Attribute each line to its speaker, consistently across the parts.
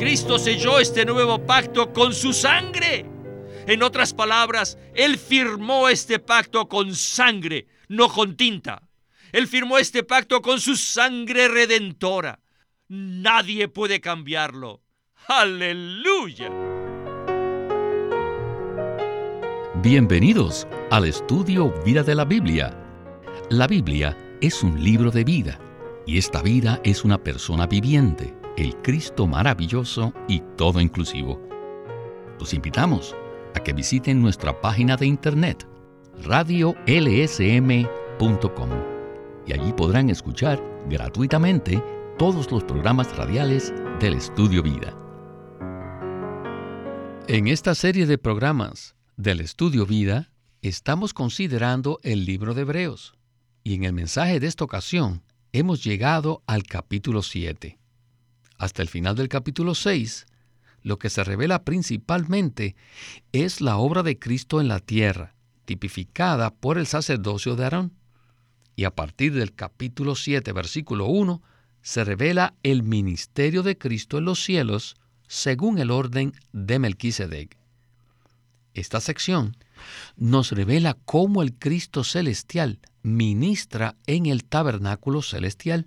Speaker 1: Cristo selló este nuevo pacto con su sangre. En otras palabras, Él firmó este pacto con sangre, no con tinta. Él firmó este pacto con su sangre redentora. Nadie puede cambiarlo. Aleluya.
Speaker 2: Bienvenidos al estudio Vida de la Biblia. La Biblia es un libro de vida y esta vida es una persona viviente, el Cristo maravilloso y todo inclusivo. Los invitamos a que visiten nuestra página de internet radiolsm.com y allí podrán escuchar gratuitamente todos los programas radiales del Estudio Vida. En esta serie de programas del Estudio Vida estamos considerando el libro de Hebreos y en el mensaje de esta ocasión hemos llegado al capítulo 7. Hasta el final del capítulo 6, lo que se revela principalmente es la obra de Cristo en la tierra, tipificada por el sacerdocio de Aarón. Y a partir del capítulo 7, versículo 1, se revela el ministerio de Cristo en los cielos según el orden de Melquisedec. Esta sección nos revela cómo el Cristo celestial ministra en el tabernáculo celestial.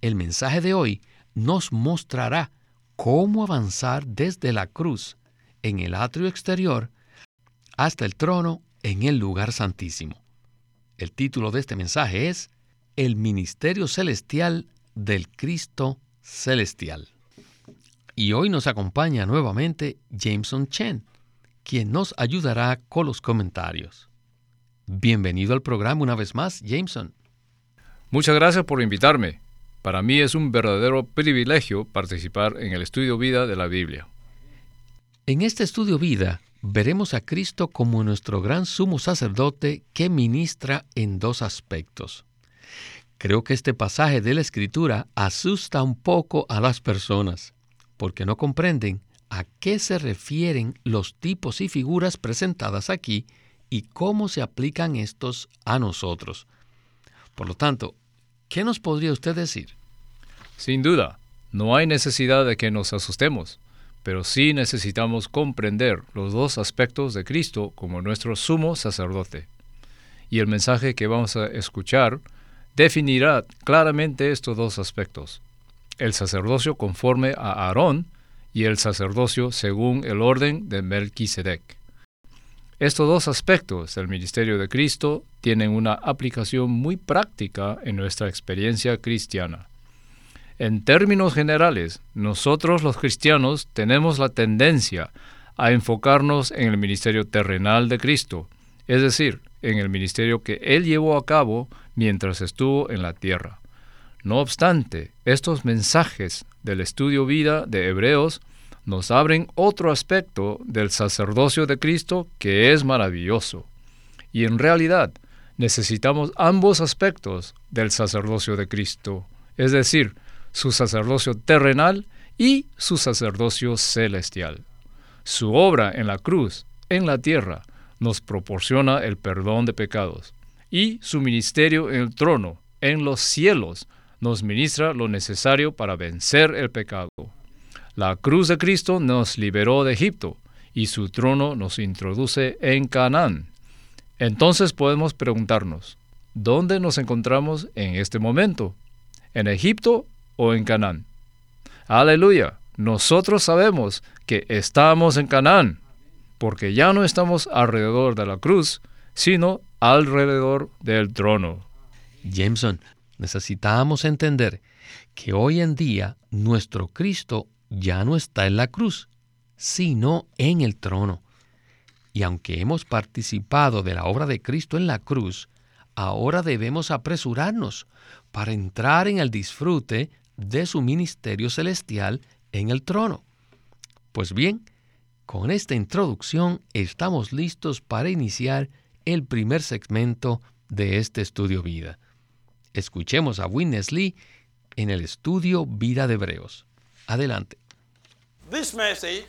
Speaker 2: El mensaje de hoy nos mostrará cómo avanzar desde la cruz en el atrio exterior hasta el trono en el lugar santísimo. El título de este mensaje es El Ministerio Celestial del Cristo Celestial. Y hoy nos acompaña nuevamente Jameson Chen, quien nos ayudará con los comentarios. Bienvenido al programa una vez más, Jameson.
Speaker 3: Muchas gracias por invitarme. Para mí es un verdadero privilegio participar en el estudio vida de la Biblia.
Speaker 2: En este estudio vida veremos a Cristo como nuestro gran sumo sacerdote que ministra en dos aspectos. Creo que este pasaje de la Escritura asusta un poco a las personas, porque no comprenden a qué se refieren los tipos y figuras presentadas aquí y cómo se aplican estos a nosotros. Por lo tanto, ¿qué nos podría usted decir?
Speaker 3: Sin duda, no hay necesidad de que nos asustemos, pero sí necesitamos comprender los dos aspectos de Cristo como nuestro sumo sacerdote. Y el mensaje que vamos a escuchar definirá claramente estos dos aspectos. El sacerdocio conforme a Aarón y el sacerdocio según el orden de Melquisedec. Estos dos aspectos del ministerio de Cristo tienen una aplicación muy práctica en nuestra experiencia cristiana. En términos generales, nosotros los cristianos tenemos la tendencia a enfocarnos en el ministerio terrenal de Cristo, es decir, en el ministerio que Él llevó a cabo mientras estuvo en la tierra. No obstante, estos mensajes del estudio vida de Hebreos nos abren otro aspecto del sacerdocio de Cristo que es maravilloso. Y en realidad necesitamos ambos aspectos del sacerdocio de Cristo, es decir, su sacerdocio terrenal y su sacerdocio celestial. Su obra en la cruz, en la tierra, nos proporciona el perdón de pecados, y su ministerio en el trono, en los cielos, nos ministra lo necesario para vencer el pecado. La cruz de Cristo nos liberó de Egipto y su trono nos introduce en Canaán. Entonces podemos preguntarnos, ¿dónde nos encontramos en este momento? ¿En Egipto o en Canaán? Aleluya, nosotros sabemos que estamos en Canaán, porque ya no estamos alrededor de la cruz, sino alrededor del trono.
Speaker 2: Jameson, necesitamos entender que hoy en día nuestro Cristo ya no está en la cruz, sino en el trono. Y aunque hemos participado de la obra de Cristo en la cruz, ahora debemos apresurarnos para entrar en el disfrute de su ministerio celestial en el trono. Pues bien, con esta introducción estamos listos para iniciar el primer segmento de este estudio vida. Escuchemos a Witness Lee en el estudio Vida de Hebreos. Adelante.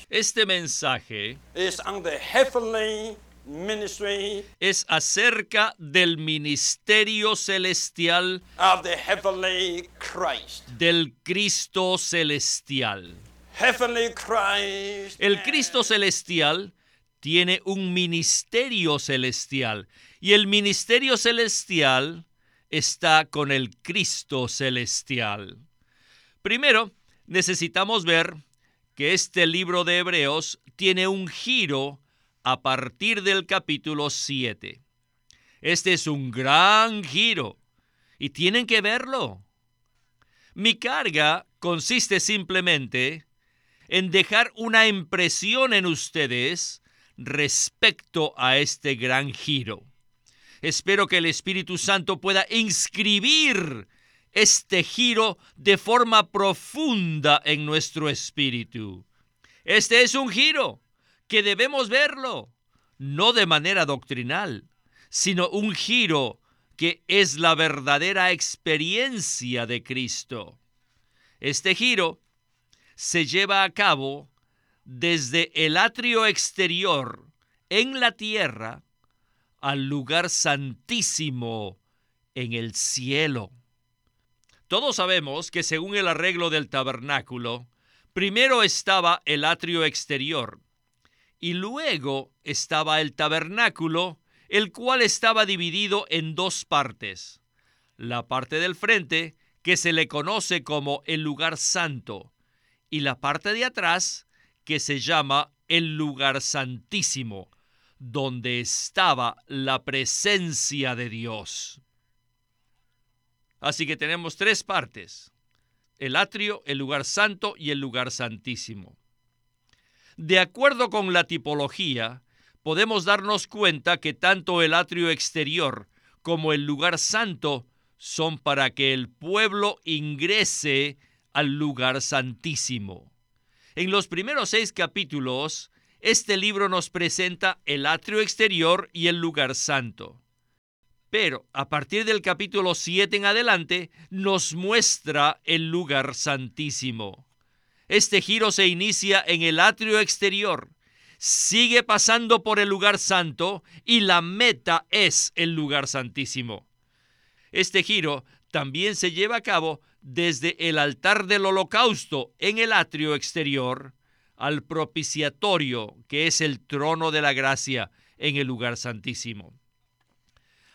Speaker 1: Este mensaje es acerca del ministerio celestial del Cristo celestial. El Cristo celestial tiene un ministerio celestial y el ministerio celestial está con el Cristo celestial. Primero, necesitamos ver que este libro de Hebreos tiene un giro a partir del capítulo 7. Este es un gran giro y tienen que verlo. Mi carga consiste simplemente en dejar una impresión en ustedes respecto a este gran giro. Espero que el Espíritu Santo pueda inscribir este giro de forma profunda en nuestro espíritu. Este es un giro que debemos verlo, no de manera doctrinal, sino un giro que es la verdadera experiencia de Cristo. Este giro se lleva a cabo desde el atrio exterior en la tierra al lugar santísimo en el cielo. Todos sabemos que según el arreglo del tabernáculo, primero estaba el atrio exterior y luego estaba el tabernáculo, el cual estaba dividido en dos partes. La parte del frente, que se le conoce como el lugar santo, y la parte de atrás, que se llama el lugar santísimo, donde estaba la presencia de Dios. Así que tenemos tres partes, el atrio, el lugar santo y el lugar santísimo. De acuerdo con la tipología, podemos darnos cuenta que tanto el atrio exterior como el lugar santo son para que el pueblo ingrese al lugar santísimo. En los primeros seis capítulos, este libro nos presenta el atrio exterior y el lugar santo. Pero a partir del capítulo 7 en adelante nos muestra el lugar santísimo. Este giro se inicia en el atrio exterior, sigue pasando por el lugar santo y la meta es el lugar santísimo. Este giro también se lleva a cabo desde el altar del holocausto en el atrio exterior al propiciatorio, que es el trono de la gracia en el lugar santísimo.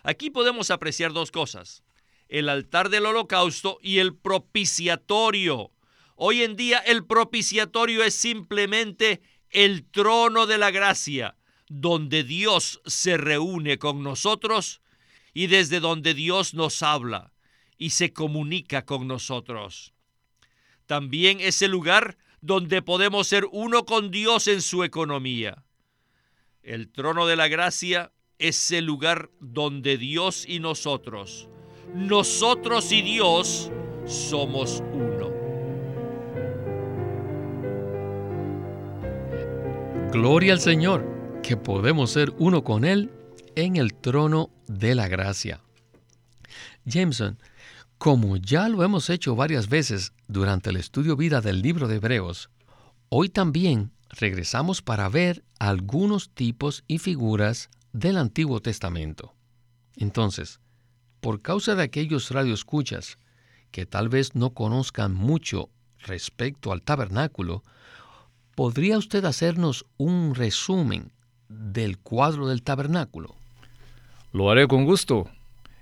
Speaker 1: Aquí podemos apreciar dos cosas, el altar del holocausto y el propiciatorio. Hoy en día el propiciatorio es simplemente el trono de la gracia, donde Dios se reúne con nosotros y desde donde Dios nos habla y se comunica con nosotros. También es el lugar donde podemos ser uno con Dios en su economía. El trono de la gracia es el lugar donde Dios y nosotros, nosotros y Dios, somos uno.
Speaker 2: Gloria al Señor, que podemos ser uno con Él en el trono de la gracia. Jameson, como ya lo hemos hecho varias veces durante el estudio vida del libro de Hebreos, hoy también regresamos para ver algunos tipos y figuras del Antiguo Testamento. Entonces, por causa de aquellos radioescuchas que tal vez no conozcan mucho respecto al tabernáculo, ¿podría usted hacernos un resumen del cuadro del tabernáculo?
Speaker 3: Lo haré con gusto.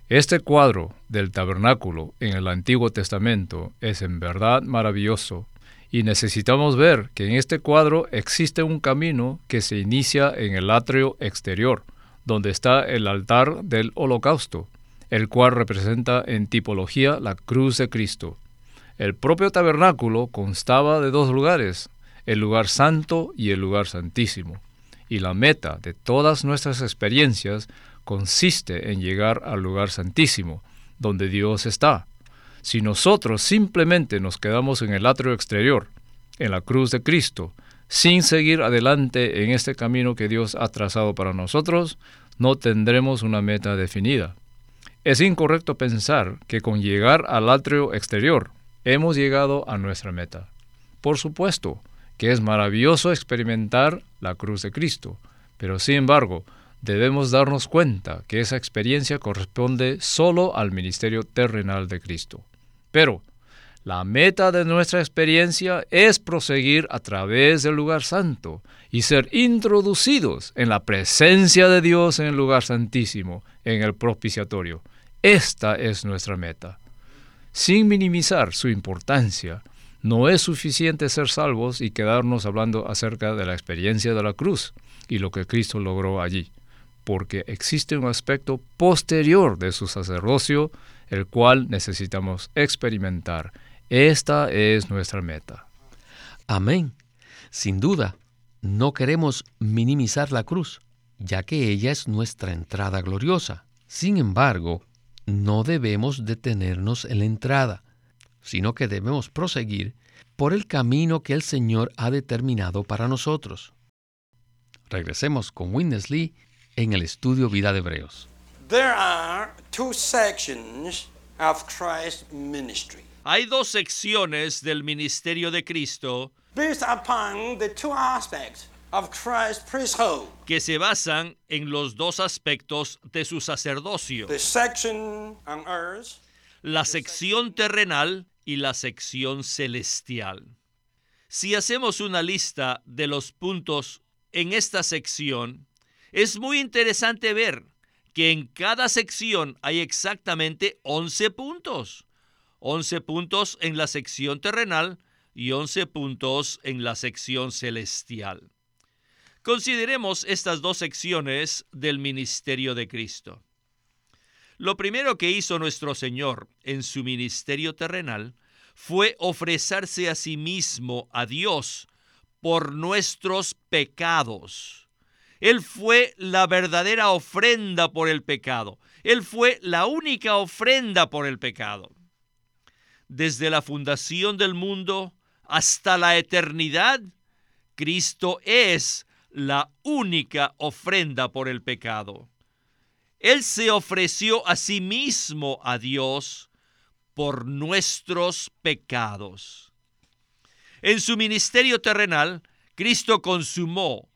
Speaker 3: Este cuadro del tabernáculo en el Antiguo Testamento es en verdad maravilloso y necesitamos ver que en este cuadro existe un camino que se inicia en el atrio exterior, donde está el altar del holocausto, el cual representa en tipología la cruz de Cristo. El propio tabernáculo constaba de dos lugares, el lugar santo y el lugar santísimo, y la meta de todas nuestras experiencias consiste en llegar al lugar santísimo, donde Dios está. Si nosotros simplemente nos quedamos en el atrio exterior, en la cruz de Cristo, sin seguir adelante en este camino que Dios ha trazado para nosotros, no tendremos una meta definida. Es incorrecto pensar que con llegar al atrio exterior hemos llegado a nuestra meta. Por supuesto que es maravilloso experimentar la cruz de Cristo, pero sin embargo, debemos darnos cuenta que esa experiencia corresponde solo al ministerio terrenal de Cristo. Pero La meta de nuestra experiencia es proseguir a través del lugar santo y ser introducidos en la presencia de Dios en el lugar santísimo, en el propiciatorio. Esta es nuestra meta. Sin minimizar su importancia, no es suficiente ser salvos y quedarnos hablando acerca de la experiencia de la cruz y lo que Cristo logró allí, porque existe un aspecto posterior de su sacerdocio, el cual necesitamos experimentar esta es nuestra meta.
Speaker 2: Amén. Sin duda, no queremos minimizar la cruz, ya que ella es nuestra entrada gloriosa. Sin embargo, no debemos detenernos en la entrada, sino que debemos proseguir por el camino que el Señor ha determinado para nosotros. Regresemos con Witness Lee en el estudio Vida de Hebreos.
Speaker 4: There are two sections of Christ's ministry.
Speaker 1: Hay dos secciones del ministerio de Cristo
Speaker 4: based upon the two aspects of Christ's priesthood.
Speaker 1: que se basan en los dos aspectos de su sacerdocio,
Speaker 4: The section on earth
Speaker 1: la sección terrenal y la sección celestial. Si hacemos una lista de los puntos en esta sección, es muy interesante ver que en cada sección hay exactamente 11 puntos. 11 puntos en la sección terrenal y 11 puntos en la sección celestial. Consideremos estas dos secciones del ministerio de Cristo. Lo primero que hizo nuestro Señor en su ministerio terrenal fue ofrecerse a sí mismo a Dios por nuestros pecados. Él fue la verdadera ofrenda por el pecado. Él fue la única ofrenda por el pecado. Desde la fundación del mundo hasta la eternidad, Cristo es la única ofrenda por el pecado. Él se ofreció a sí mismo a Dios por nuestros pecados. En su ministerio terrenal, Cristo consumó,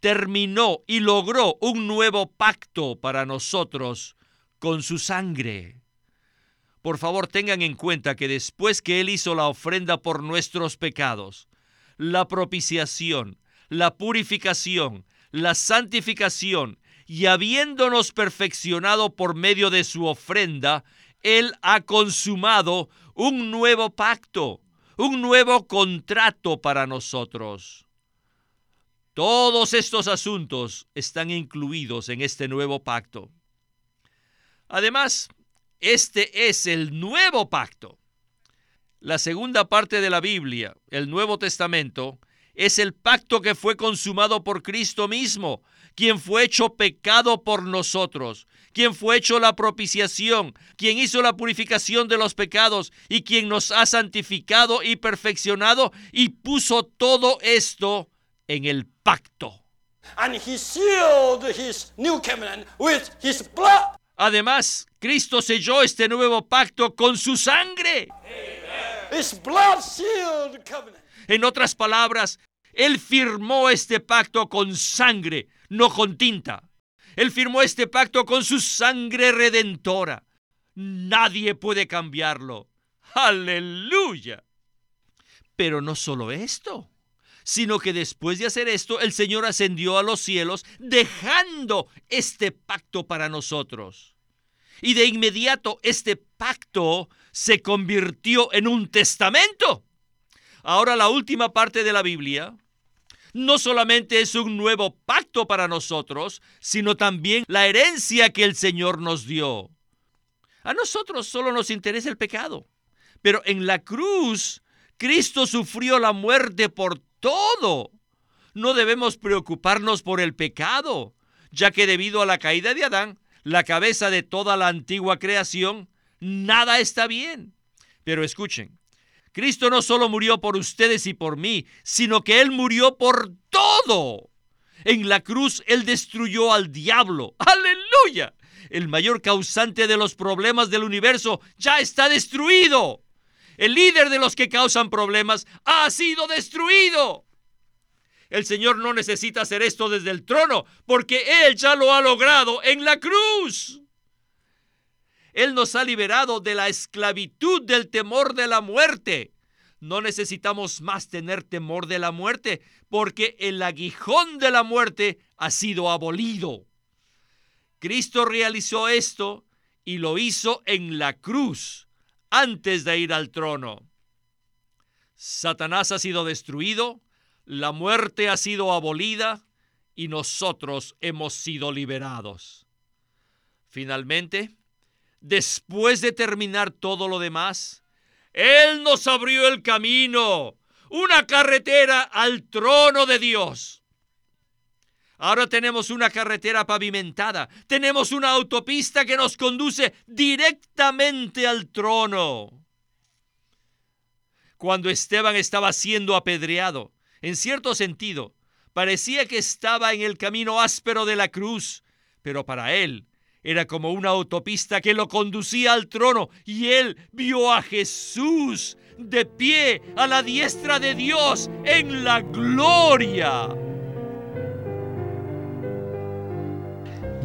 Speaker 1: terminó y logró un nuevo pacto para nosotros con su sangre. Por favor, tengan en cuenta que después que Él hizo la ofrenda por nuestros pecados, la propiciación, la purificación, la santificación, y habiéndonos perfeccionado por medio de su ofrenda, Él ha consumado un nuevo pacto, un nuevo contrato para nosotros. Todos estos asuntos están incluidos en este nuevo pacto. Además, este es el nuevo pacto. La segunda parte de la Biblia, el Nuevo Testamento, es el pacto que fue consumado por Cristo mismo, quien fue hecho pecado por nosotros, quien fue hecho la propiciación, quien hizo la purificación de los pecados y quien nos ha santificado y perfeccionado y puso todo esto en el pacto.
Speaker 4: and he sealed his new covenant with his blood.
Speaker 1: Además, Cristo selló este nuevo pacto con su sangre. En otras palabras, Él firmó este pacto con sangre, no con tinta. Él firmó este pacto con su sangre redentora. Nadie puede cambiarlo. Aleluya. Pero no solo esto, sino que después de hacer esto, el Señor ascendió a los cielos, dejando este pacto para nosotros. Y de inmediato este pacto se convirtió en un testamento. Ahora la última parte de la Biblia no solamente es un nuevo pacto para nosotros, sino también la herencia que el Señor nos dio. A nosotros solo nos interesa el pecado, pero en la cruz Cristo sufrió la muerte por todo. No debemos preocuparnos por el pecado, ya que debido a la caída de Adán, la cabeza de toda la antigua creación, nada está bien. Pero escuchen, Cristo no solo murió por ustedes y por mí, sino que Él murió por todo. En la cruz Él destruyó al diablo. Aleluya. El mayor causante de los problemas del universo ya está destruido. El líder de los que causan problemas ha sido destruido. El Señor no necesita hacer esto desde el trono, porque Él ya lo ha logrado en la cruz. Él nos ha liberado de la esclavitud del temor de la muerte. No necesitamos más tener temor de la muerte, porque el aguijón de la muerte ha sido abolido. Cristo realizó esto y lo hizo en la cruz antes de ir al trono. Satanás ha sido destruido, la muerte ha sido abolida y nosotros hemos sido liberados. Finalmente, después de terminar todo lo demás, Él nos abrió el camino, una carretera al trono de Dios. Ahora tenemos una carretera pavimentada, tenemos una autopista que nos conduce directamente al trono. Cuando Esteban estaba siendo apedreado, en cierto sentido, parecía que estaba en el camino áspero de la cruz, pero para él era como una autopista que lo conducía al trono y él vio a Jesús de pie a la diestra de Dios en la gloria.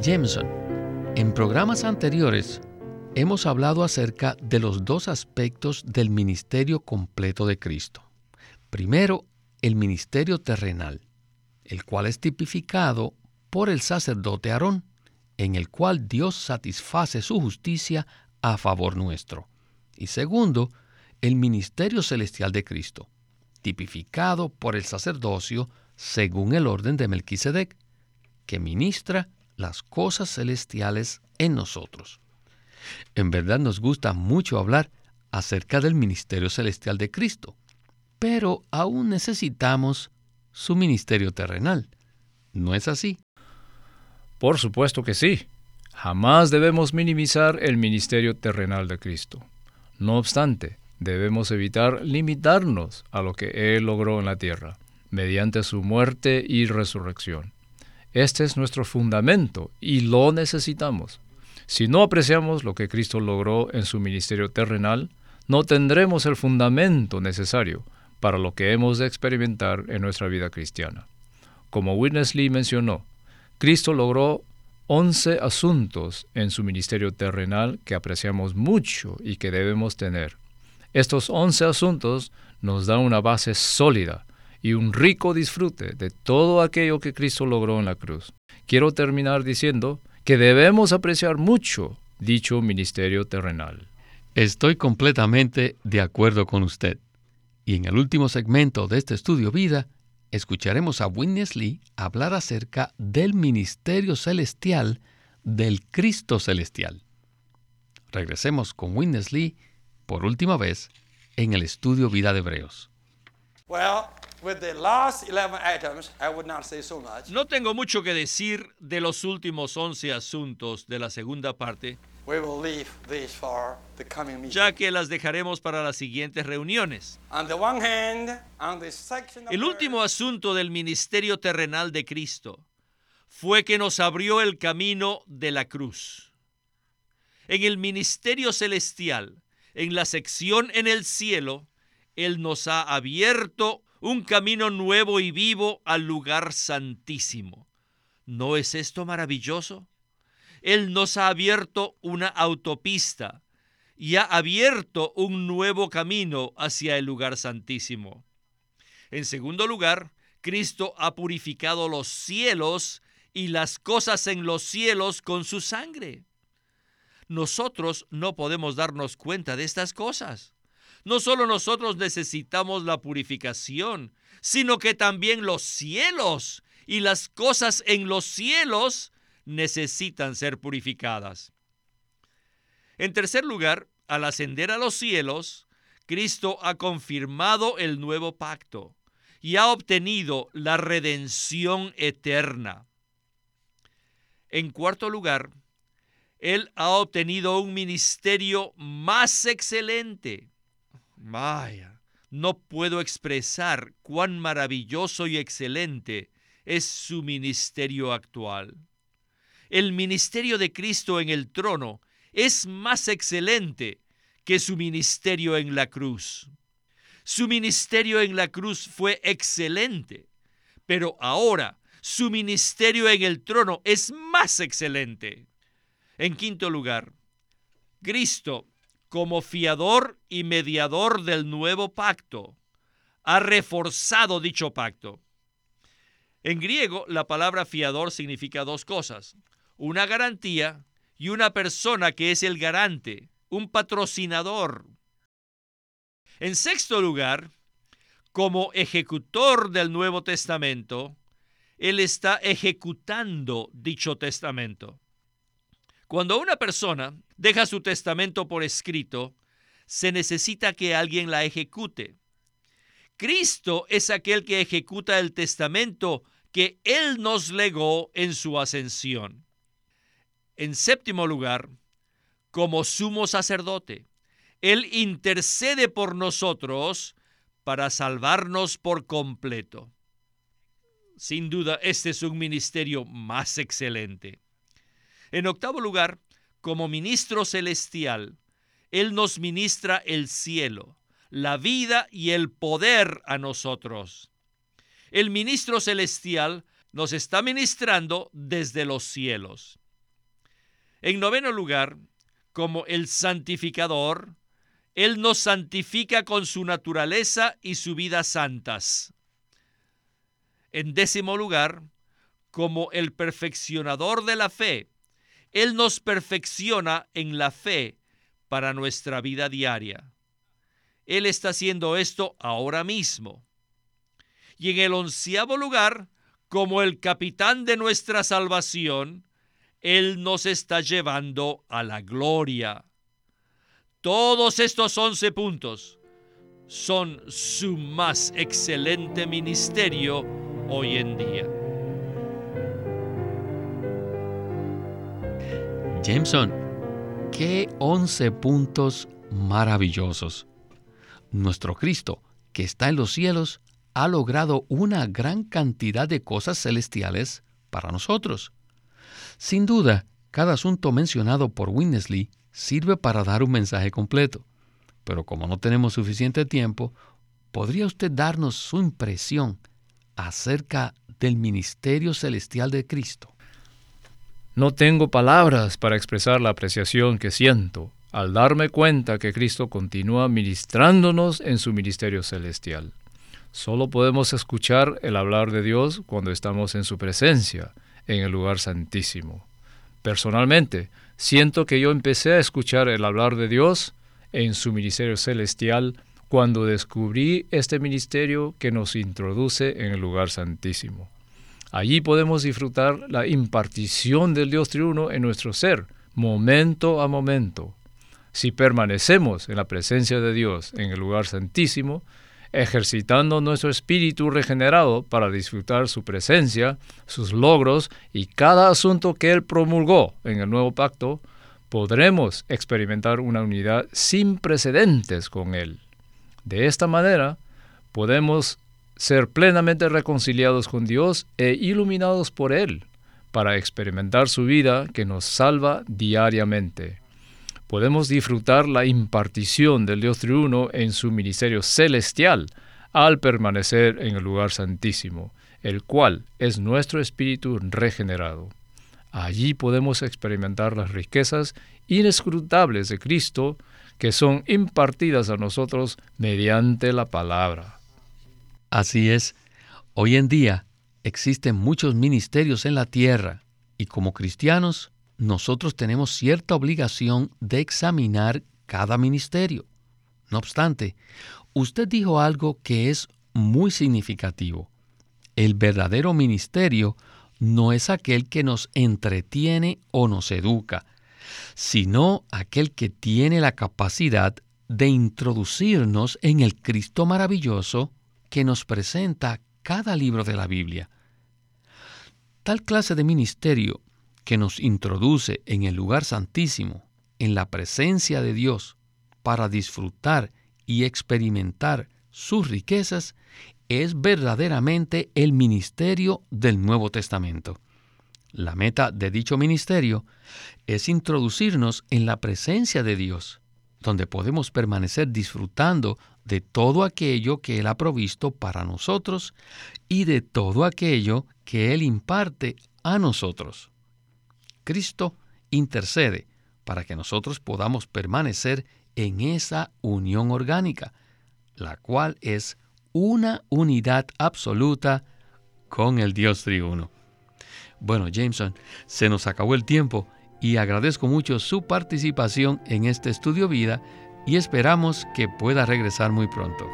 Speaker 2: Jameson, en programas anteriores hemos hablado acerca de los dos aspectos del ministerio completo de Cristo. Primero, el ministerio terrenal, el cual es tipificado por el sacerdote Aarón, en el cual Dios satisface su justicia a favor nuestro. Y segundo, el ministerio celestial de Cristo, tipificado por el sacerdocio según el orden de Melquisedec, que ministra las cosas celestiales en nosotros. En verdad nos gusta mucho hablar acerca del ministerio celestial de Cristo, pero aún necesitamos su ministerio terrenal. ¿No es así?
Speaker 3: Por supuesto que sí. Jamás debemos minimizar el ministerio terrenal de Cristo. No obstante, debemos evitar limitarnos a lo que Él logró en la tierra, mediante su muerte y resurrección. Este es nuestro fundamento y lo necesitamos. Si no apreciamos lo que Cristo logró en su ministerio terrenal, no tendremos el fundamento necesario para lo que hemos de experimentar en nuestra vida cristiana. Como Witness Lee mencionó, Cristo logró 11 asuntos en su ministerio terrenal que apreciamos mucho y que debemos tener. Estos 11 asuntos nos dan una base sólida y un rico disfrute de todo aquello que Cristo logró en la cruz. Quiero terminar diciendo que debemos apreciar mucho dicho ministerio terrenal.
Speaker 2: Estoy completamente de acuerdo con usted. Y en el último segmento de este estudio vida, escucharemos a Witness Lee hablar acerca del ministerio celestial del Cristo celestial. Regresemos con Witness Lee por última vez en el estudio vida de Hebreos.
Speaker 1: No tengo mucho que decir de los últimos 11 asuntos de la segunda parte, ya que las dejaremos para las siguientes reuniones. El último asunto del ministerio terrenal de Cristo fue que nos abrió el camino de la cruz. En el ministerio celestial, en la sección en el cielo, Él nos ha abierto un camino nuevo y vivo al lugar santísimo. ¿No es esto maravilloso? Él nos ha abierto una autopista y ha abierto un nuevo camino hacia el lugar santísimo. En segundo lugar, Cristo ha purificado los cielos y las cosas en los cielos con su sangre. Nosotros no podemos darnos cuenta de estas cosas. No solo nosotros necesitamos la purificación, sino que también los cielos y las cosas en los cielos necesitan ser purificadas. En tercer lugar, al ascender a los cielos, Cristo ha confirmado el nuevo pacto y ha obtenido la redención eterna. En cuarto lugar, Él ha obtenido un ministerio más excelente Vaya, no puedo expresar cuán maravilloso y excelente es su ministerio actual. El ministerio de Cristo en el trono es más excelente que su ministerio en la cruz. Su ministerio en la cruz fue excelente, pero ahora su ministerio en el trono es más excelente. En quinto lugar, Cristo, como fiador y mediador del nuevo pacto, ha reforzado dicho pacto. En griego, la palabra fiador significa dos cosas, una garantía y una persona que es el garante, un patrocinador. En sexto lugar, como ejecutor del Nuevo Testamento, Él está ejecutando dicho testamento. Cuando una persona deja su testamento por escrito, se necesita que alguien la ejecute. Cristo es aquel que ejecuta el testamento que Él nos legó en su ascensión. En séptimo lugar, como sumo sacerdote, Él intercede por nosotros para salvarnos por completo. Sin duda, este es un ministerio más excelente. En octavo lugar, como ministro celestial, Él nos ministra el cielo, la vida y el poder a nosotros. El ministro celestial nos está ministrando desde los cielos. En noveno lugar, como el santificador, Él nos santifica con su naturaleza y su vida santas. En décimo lugar, como el perfeccionador de la fe, Él nos perfecciona en la fe para nuestra vida diaria. Él está haciendo esto ahora mismo. Y en el onceavo lugar, como el capitán de nuestra salvación, Él nos está llevando a la gloria. Todos estos once puntos son su más excelente ministerio hoy en día.
Speaker 2: Jameson, qué once puntos maravillosos. Nuestro Cristo, que está en los cielos, ha logrado una gran cantidad de cosas celestiales para nosotros. Sin duda, cada asunto mencionado por Winnesley sirve para dar un mensaje completo, pero como no tenemos suficiente tiempo, ¿podría usted darnos su impresión acerca del ministerio celestial de Cristo?
Speaker 3: No tengo palabras para expresar la apreciación que siento al darme cuenta que Cristo continúa ministrándonos en su ministerio celestial. Solo podemos escuchar el hablar de Dios cuando estamos en su presencia, en el lugar santísimo. Personalmente, siento que yo empecé a escuchar el hablar de Dios en su ministerio celestial cuando descubrí este ministerio que nos introduce en el lugar santísimo. Allí podemos disfrutar la impartición del Dios triuno en nuestro ser, momento a momento. Si permanecemos en la presencia de Dios en el lugar santísimo, ejercitando nuestro espíritu regenerado para disfrutar su presencia, sus logros y cada asunto que Él promulgó en el nuevo pacto, podremos experimentar una unidad sin precedentes con Él. De esta manera, podemos ser plenamente reconciliados con Dios e iluminados por Él para experimentar su vida que nos salva diariamente. Podemos disfrutar la impartición del Dios triuno en su ministerio celestial al permanecer en el lugar santísimo, el cual es nuestro espíritu regenerado. Allí podemos experimentar las riquezas inescrutables de Cristo que son impartidas a nosotros mediante la palabra.
Speaker 2: Así es, hoy en día existen muchos ministerios en la tierra y como cristianos nosotros tenemos cierta obligación de examinar cada ministerio. No obstante, usted dijo algo que es muy significativo. El verdadero ministerio no es aquel que nos entretiene o nos educa, sino aquel que tiene la capacidad de introducirnos en el Cristo maravilloso que nos presenta cada libro de la Biblia. Tal clase de ministerio que nos introduce en el lugar santísimo, en la presencia de Dios, para disfrutar y experimentar sus riquezas, es verdaderamente el ministerio del Nuevo Testamento. La meta de dicho ministerio es introducirnos en la presencia de Dios, donde podemos permanecer disfrutando de todo aquello que Él ha provisto para nosotros y de todo aquello que Él imparte a nosotros. Cristo intercede para que nosotros podamos permanecer en esa unión orgánica, la cual es una unidad absoluta con el Dios triuno. Bueno, Jameson, se nos acabó el tiempo y agradezco mucho su participación en este estudio vida y esperamos que pueda regresar muy pronto.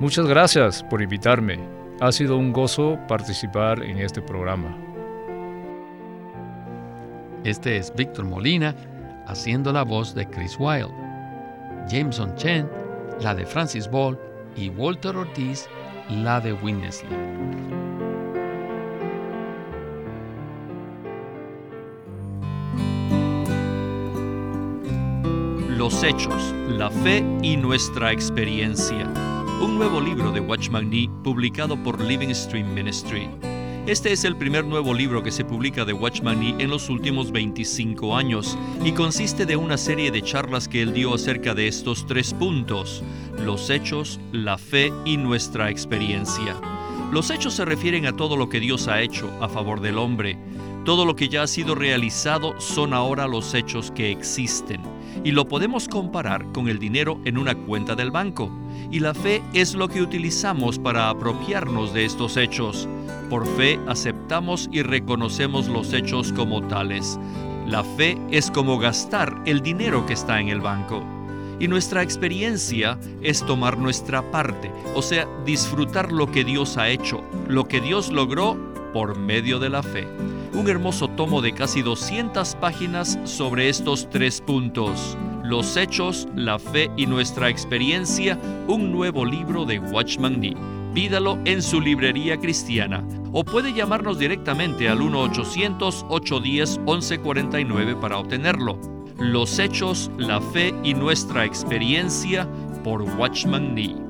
Speaker 3: Muchas gracias por invitarme. Ha sido un gozo participar en este programa.
Speaker 2: Este es Víctor Molina haciendo la voz de Chris Wilde, Jameson Chen, la de Francis Ball y Walter Ortiz, la de Winnesley.
Speaker 1: Los hechos, la fe y nuestra experiencia. Un nuevo libro de Watchman Nee publicado por Living Stream Ministry. Este es el primer nuevo libro que se publica de Watchman Nee en los últimos 25 años y consiste de una serie de charlas que él dio acerca de estos tres puntos, los hechos, la fe y nuestra experiencia. Los hechos se refieren a todo lo que Dios ha hecho a favor del hombre. Todo lo que ya ha sido realizado son ahora los hechos que existen y lo podemos comparar con el dinero en una cuenta del banco. Y la fe es lo que utilizamos para apropiarnos de estos hechos. Por fe aceptamos y reconocemos los hechos como tales. La fe es como gastar el dinero que está en el banco. Y nuestra experiencia es tomar nuestra parte, o sea, disfrutar lo que Dios ha hecho, lo que Dios logró por medio de la fe. Un hermoso tomo de casi 200 páginas sobre estos tres puntos. Los hechos, la fe y nuestra experiencia, un nuevo libro de Watchman Nee. Pídalo en su librería cristiana o puede llamarnos directamente al 1-800-810-1149 para obtenerlo. Los hechos, la fe y nuestra experiencia por Watchman Nee.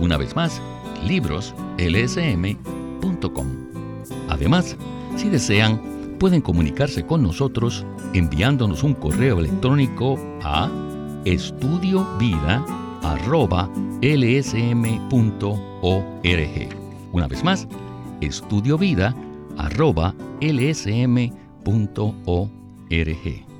Speaker 2: Una vez más, libroslsm.com. Además, si desean, pueden comunicarse con nosotros enviándonos un correo electrónico a estudiovida.lsm.org. Una vez más, estudiovida.lsm.org.